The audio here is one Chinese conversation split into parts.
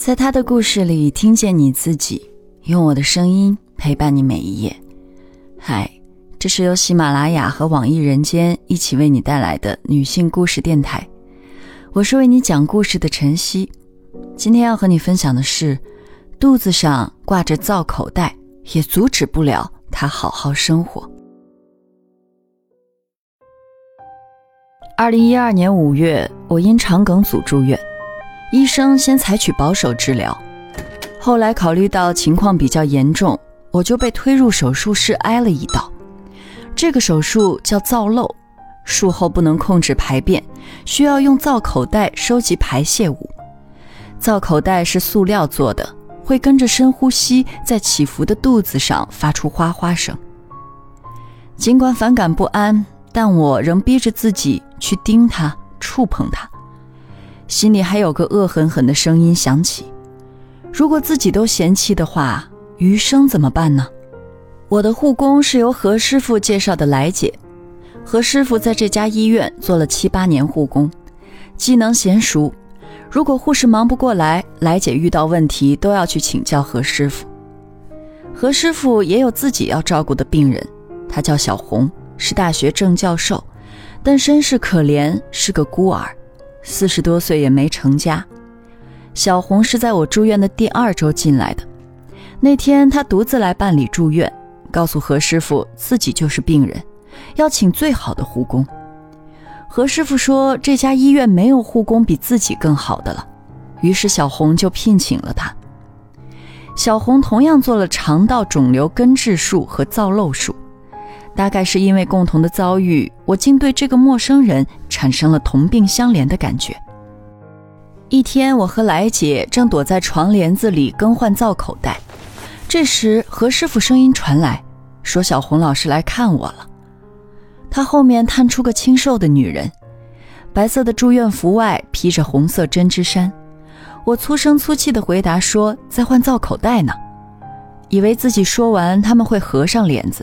在他的故事里听见你自己，用我的声音陪伴你每一页。嗨，这是由喜马拉雅和网易人间一起为你带来的女性故事电台，我是为你讲故事的晨曦。今天要和你分享的是，肚子上挂着造口袋，也阻止不了他好好生活。二零一二年五月，我因肠梗阻住院。医生先采取保守治疗，后来考虑到情况比较严重，我就被推入手术室挨了一刀。这个手术叫造瘘，术后不能控制排便，需要用造口袋收集排泄物。造口袋是塑料做的，会跟着深呼吸，在起伏的肚子上发出哗哗声。尽管反感不安，但我仍逼着自己去盯它、触碰它。心里还有个恶狠狠的声音响起：如果自己都嫌弃的话，余生怎么办呢？我的护工是由何师傅介绍的来姐，何师傅在这家医院做了七八年护工，技能娴熟。如果护士忙不过来，来姐遇到问题都要去请教何师傅。何师傅也有自己要照顾的病人，他叫小红，是大学正教授，但身世可怜，是个孤儿。四十多岁也没成家，小红是在我住院的第二周进来的。那天她独自来办理住院，告诉何师傅自己就是病人，要请最好的护工。何师傅说这家医院没有护工比自己更好的了，于是小红就聘请了他。小红同样做了肠道肿瘤根治术和造瘘术。大概是因为共同的遭遇，我竟对这个陌生人产生了同病相怜的感觉。一天，我和来姐正躲在床帘子里更换造口袋，这时何师傅声音传来，说小红老师来看我了。他后面探出个清瘦的女人，白色的住院服外披着红色针织衫。我粗声粗气地回答说在换造口袋呢，以为自己说完他们会合上帘子。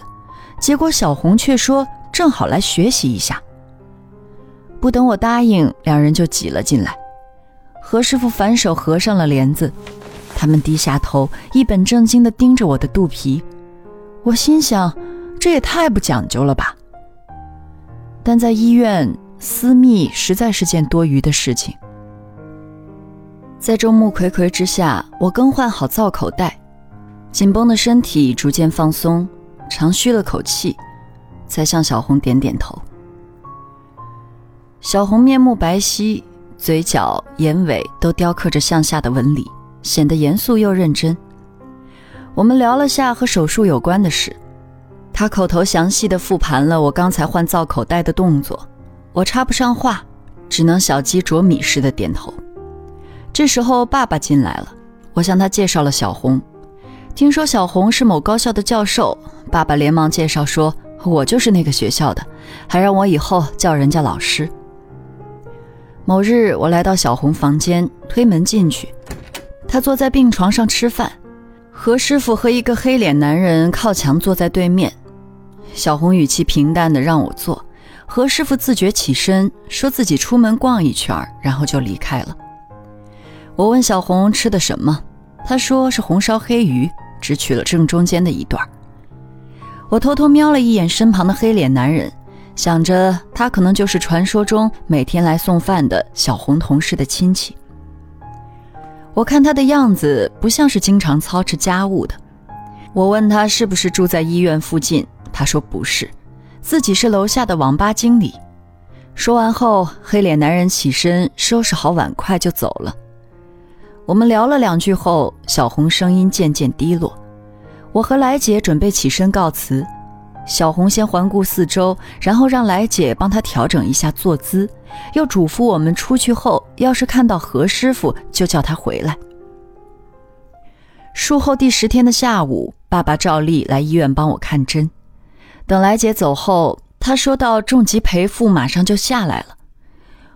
结果小红却说：“正好来学习一下。”不等我答应，两人就挤了进来。何师傅反手合上了帘子，他们低下头，一本正经地盯着我的肚皮。我心想：这也太不讲究了吧！但在医院，私密实在是件多余的事情。在众目睽睽之下，我更换好造口袋，紧绷的身体逐渐放松。长吁了口气，才向小红点点头。小红面目白皙，嘴角、眼尾都雕刻着向下的纹理，显得严肃又认真。我们聊了下和手术有关的事，她口头详细的复盘了我刚才换造口袋的动作，我插不上话，只能小鸡啄米似的点头。这时候爸爸进来了，我向他介绍了小红。听说小红是某高校的教授，爸爸连忙介绍说：“我就是那个学校的，还让我以后叫人家老师。”某日，我来到小红房间，推门进去，她坐在病床上吃饭，何师傅和一个黑脸男人靠墙坐在对面。小红语气平淡的让我坐，何师傅自觉起身，说自己出门逛一圈，然后就离开了。我问小红吃的什么，她说是红烧黑鱼。只取了正中间的一段我偷偷瞄了一眼身旁的黑脸男人，想着他可能就是传说中每天来送饭的小红同事的亲戚。我看他的样子不像是经常操持家务的。我问他是不是住在医院附近，他说不是，自己是楼下的网吧经理。说完后，黑脸男人起身收拾好碗筷就走了。我们聊了两句后，小红声音渐渐低落。我和来姐准备起身告辞，小红先环顾四周，然后让来姐帮她调整一下坐姿，又嘱咐我们出去后，要是看到何师傅，就叫他回来。术后第十天的下午，爸爸照例来医院帮我看针。等来姐走后，他说到重疾赔付马上就下来了。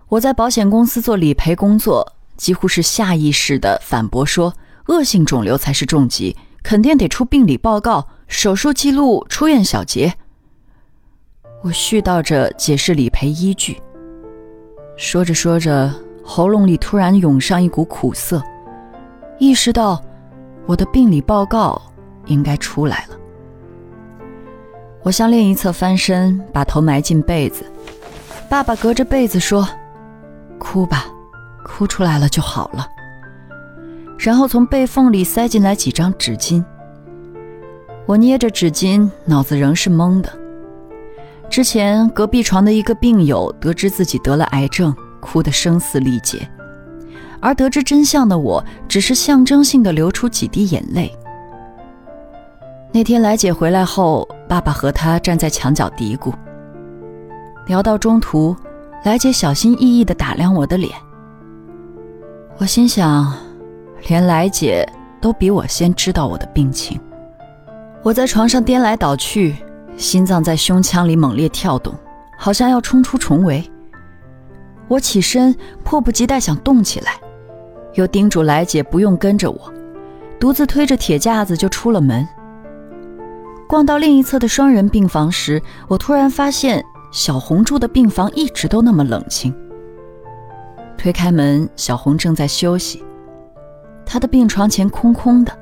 我在保险公司做理赔工作。几乎是下意识的反驳说：“恶性肿瘤才是重疾，肯定得出病理报告、手术记录、出院小结。”我絮叨着解释理赔依据，说着说着，喉咙里突然涌上一股苦涩，意识到我的病理报告应该出来了。我向另一侧翻身，把头埋进被子。爸爸隔着被子说：“哭吧，哭出来了就好了。”然后从背缝里塞进来几张纸巾。我捏着纸巾，脑子仍是懵的。之前隔壁床的一个病友得知自己得了癌症，哭得声嘶力竭，而得知真相的我，只是象征性的流出几滴眼泪。那天来姐回来后，爸爸和她站在墙角嘀咕。聊到中途，来姐小心翼翼地打量我的脸。我心想，连来姐都比我先知道我的病情。我在床上颠来倒去，心脏在胸腔里猛烈跳动，好像要冲出重围。我起身，迫不及待想动起来，又叮嘱来姐不用跟着我，独自推着铁架子就出了门。逛到另一侧的双人病房时，我突然发现小红住的病房一直都那么冷清。推开门，小红正在休息，他的病床前空空的，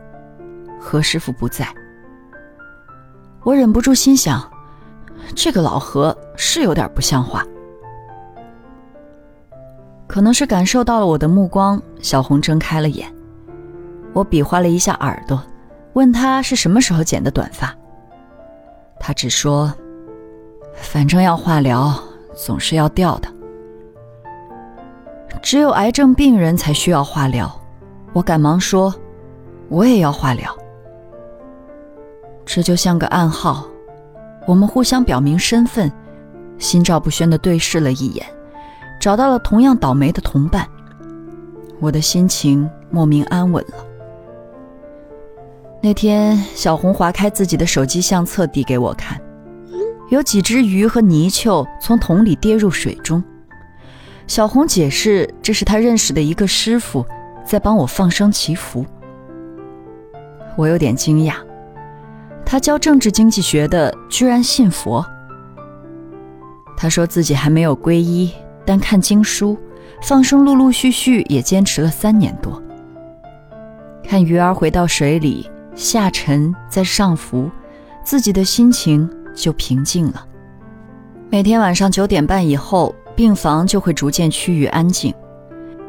何师傅不在。我忍不住心想，这个老何是有点不像话。可能是感受到了我的目光，小红睁开了眼。我比划了一下耳朵，问他是什么时候剪的短发。他只说：“反正要化疗，总是要掉的。只有癌症病人才需要化疗。”我赶忙说：“我也要化疗。”这就像个暗号，我们互相表明身份，心照不宣的对视了一眼，找到了同样倒霉的同伴，我的心情莫名安稳了。那天，小红划开自己的手机相册递给我看，有几只鱼和泥鳅从桶里跌入水中。小红解释，这是她认识的一个师傅在帮我放生祈福。我有点惊讶，他教政治经济学的居然信佛。他说自己还没有皈依，但看经书、放生，陆陆续续也坚持了三年多。看鱼儿回到水里。下沉再上浮，自己的心情就平静了。每天晚上九点半以后，病房就会逐渐趋于安静。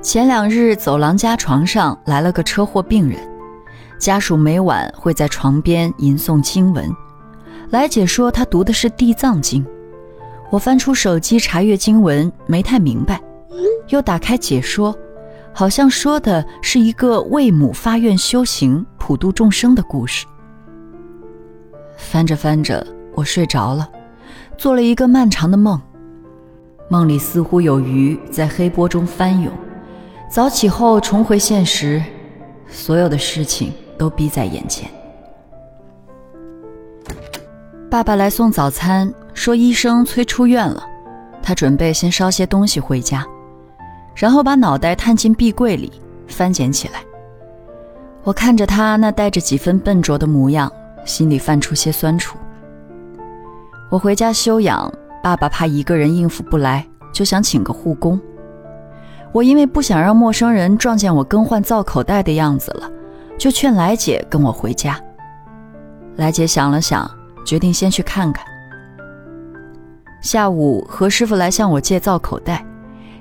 前两日，走廊加床上来了个车祸病人，家属每晚会在床边吟诵经文。来姐说她读的是《地藏经》，我翻出手机查阅经文，没太明白，又打开解说。好像说的是一个为母发愿修行、普度众生的故事。翻着翻着，我睡着了，做了一个漫长的梦。梦里似乎有鱼在黑波中翻涌。早起后重回现实，所有的事情都逼在眼前。爸爸来送早餐，说医生催出院了，他准备先捎些东西回家。然后把脑袋探进壁柜里，翻捡起来。我看着他那带着几分笨拙的模样，心里泛出些酸楚。我回家休养，爸爸怕一个人应付不来，就想请个护工。我因为不想让陌生人撞见我更换造口袋的样子了，就劝来姐跟我回家。来姐想了想，决定先去看看。下午，何师傅来向我借造口袋。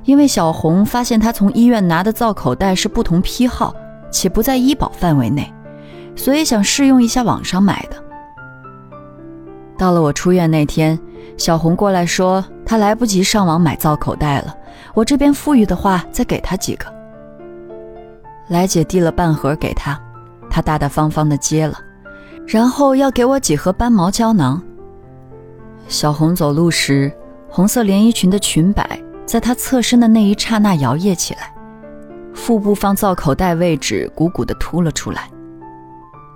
因为小红发现他从医院拿的造口袋是不同批号，且不在医保范围内，所以想试用一下网上买的。到了我出院那天，小红过来说他来不及上网买造口袋了，我这边富裕的话再给他几个。来姐递了半盒给他，他大大方方的接了，然后要给我几盒斑毛胶囊。小红走路时，红色连衣裙的裙摆。在他侧身的那一刹那摇曳起来，腹部放造口袋位置鼓鼓的凸了出来。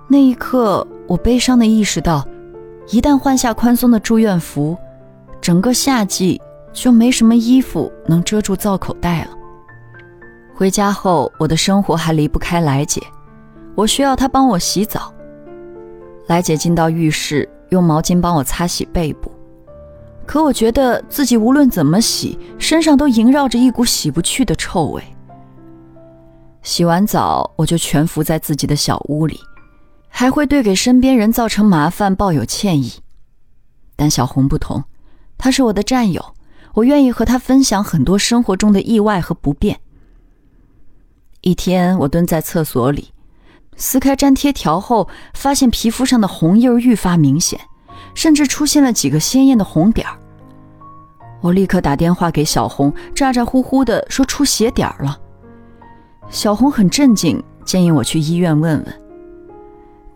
那一刻，我悲伤的意识到，一旦换下宽松的住院服，整个夏季就没什么衣服能遮住造口袋了。回家后，我的生活还离不开来姐，我需要她帮我洗澡。来姐进到浴室，用毛巾帮我擦洗背部。可我觉得自己无论怎么洗，身上都萦绕着一股洗不去的臭味。洗完澡，我就蜷伏在自己的小屋里，还会对给身边人造成麻烦抱有歉意。但小红不同，他是我的战友，我愿意和他分享很多生活中的意外和不便。一天，我蹲在厕所里，撕开粘贴条后，发现皮肤上的红印愈发明显，甚至出现了几个鲜艳的红点儿。我立刻打电话给小红，咋咋呼呼的说出血点儿了。小红很震惊，建议我去医院问问。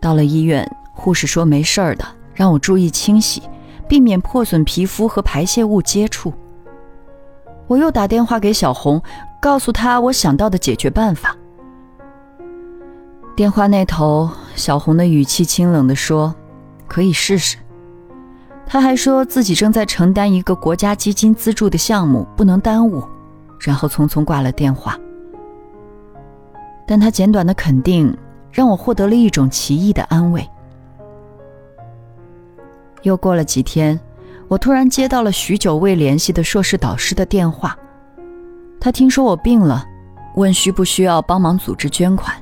到了医院，护士说没事儿的，让我注意清洗，避免破损皮肤和排泄物接触。我又打电话给小红，告诉她我想到的解决办法。电话那头，小红的语气清冷地说：“可以试试。”她还说自己正在承担一个国家基金资助的项目，不能耽误，然后匆匆挂了电话。但他简短的肯定，让我获得了一种奇异的安慰。又过了几天，我突然接到了许久未联系的硕士导师的电话，他听说我病了，问需不需要帮忙组织捐款。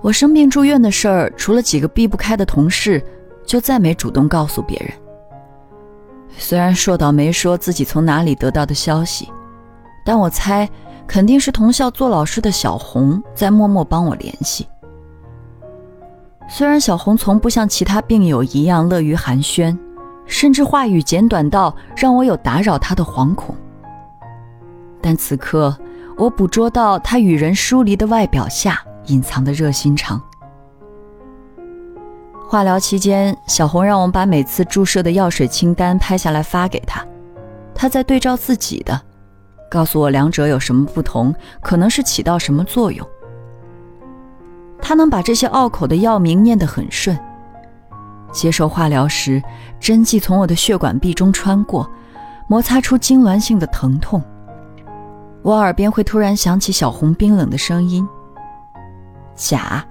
我生病住院的事儿，除了几个避不开的同事，就再没主动告诉别人。虽然硕导没说自己从哪里得到的消息，但我猜。肯定是同校做老师的小红在默默帮我联系。虽然小红从不像其他病友一样乐于寒暄，甚至话语简短到让我有打扰她的惶恐，但此刻我捕捉到她与人疏离的外表下隐藏的热心肠。化疗期间，小红让我把每次注射的药水清单拍下来发给她，她在对照自己的。告诉我两者有什么不同，可能是起到什么作用。他能把这些拗口的药名念得很顺。接受化疗时，针剂从我的血管壁中穿过，摩擦出痉挛性的疼痛。我耳边会突然响起小红冰冷的声音：“钾，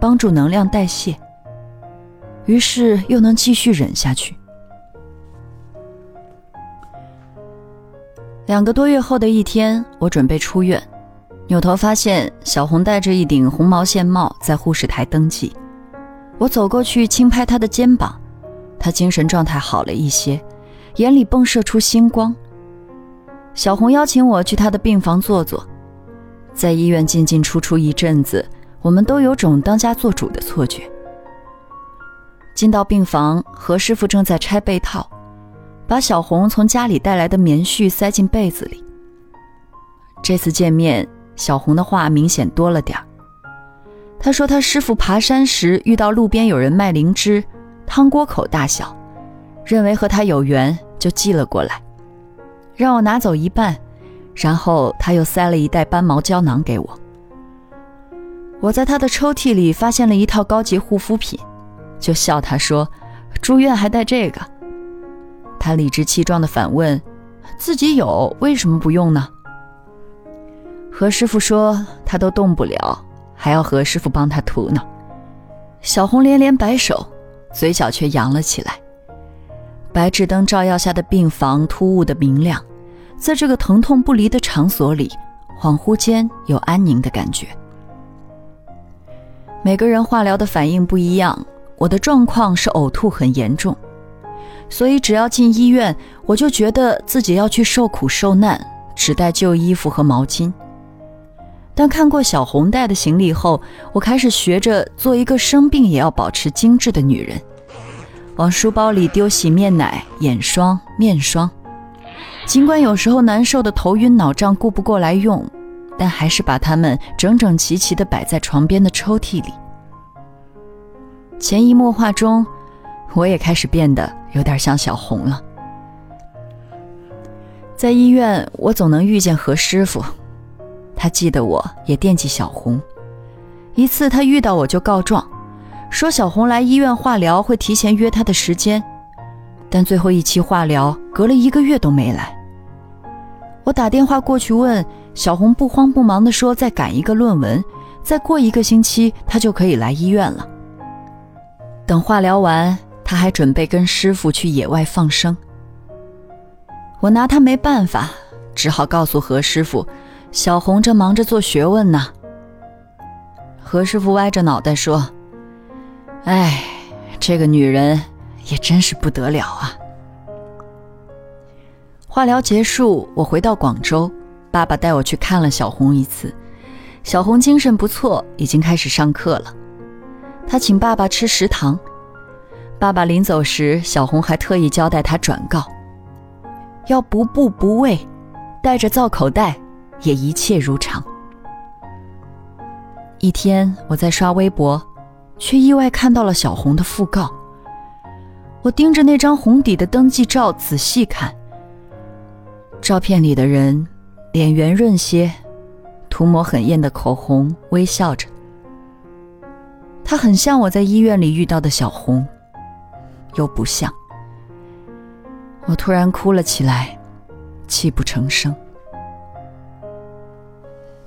帮助能量代谢。”于是又能继续忍下去。两个多月后的一天，我准备出院，扭头发现小红戴着一顶红毛线帽在护士台登记。我走过去轻拍她的肩膀，她精神状态好了一些，眼里迸射出星光。小红邀请我去她的病房坐坐，在医院进进出出一阵子，我们都有种当家做主的错觉。进到病房，何师傅正在拆被套。把小红从家里带来的棉絮塞进被子里。这次见面，小红的话明显多了点儿。她说，她师傅爬山时遇到路边有人卖灵芝，汤锅口大小，认为和他有缘，就寄了过来，让我拿走一半，然后他又塞了一袋斑毛胶囊给我。我在他的抽屉里发现了一套高级护肤品，就笑他说：“住院还带这个。”他理直气壮地反问：“自己有，为什么不用呢？”何师傅说：“他都动不了，还要何师傅帮他涂呢。”小红连连摆手，嘴角却扬了起来。白炽灯照耀下的病房突兀的明亮，在这个疼痛不离的场所里，恍惚间有安宁的感觉。每个人化疗的反应不一样，我的状况是呕吐很严重。所以，只要进医院，我就觉得自己要去受苦受难，只带旧衣服和毛巾。但看过小红带的行李后，我开始学着做一个生病也要保持精致的女人，往书包里丢洗面奶、眼霜、面霜。尽管有时候难受的头晕脑胀，顾不过来用，但还是把它们整整齐齐地摆在床边的抽屉里。潜移默化中。我也开始变得有点像小红了。在医院，我总能遇见何师傅，他记得我，也惦记小红。一次，他遇到我就告状，说小红来医院化疗会提前约他的时间，但最后一期化疗隔了一个月都没来。我打电话过去问小红，不慌不忙地说在赶一个论文，再过一个星期他就可以来医院了。等化疗完。他还准备跟师傅去野外放生，我拿他没办法，只好告诉何师傅，小红正忙着做学问呢。何师傅歪着脑袋说：“哎，这个女人也真是不得了啊。”化疗结束，我回到广州，爸爸带我去看了小红一次。小红精神不错，已经开始上课了。他请爸爸吃食堂。爸爸临走时，小红还特意交代他转告：要不布不喂，带着造口袋，也一切如常。一天，我在刷微博，却意外看到了小红的讣告。我盯着那张红底的登记照仔细看，照片里的人脸圆润些，涂抹很艳的口红，微笑着。她很像我在医院里遇到的小红。又不像，我突然哭了起来，泣不成声。